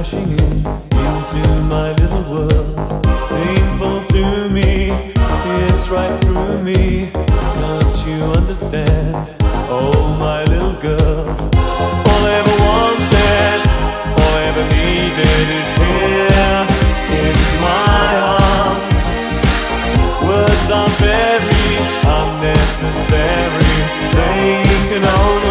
crashing in into my little world. Painful to me, it's right through me. Can't you understand? Oh, my little girl. All I ever wanted, all I ever needed is here in my arms. Words are very unnecessary, they can only.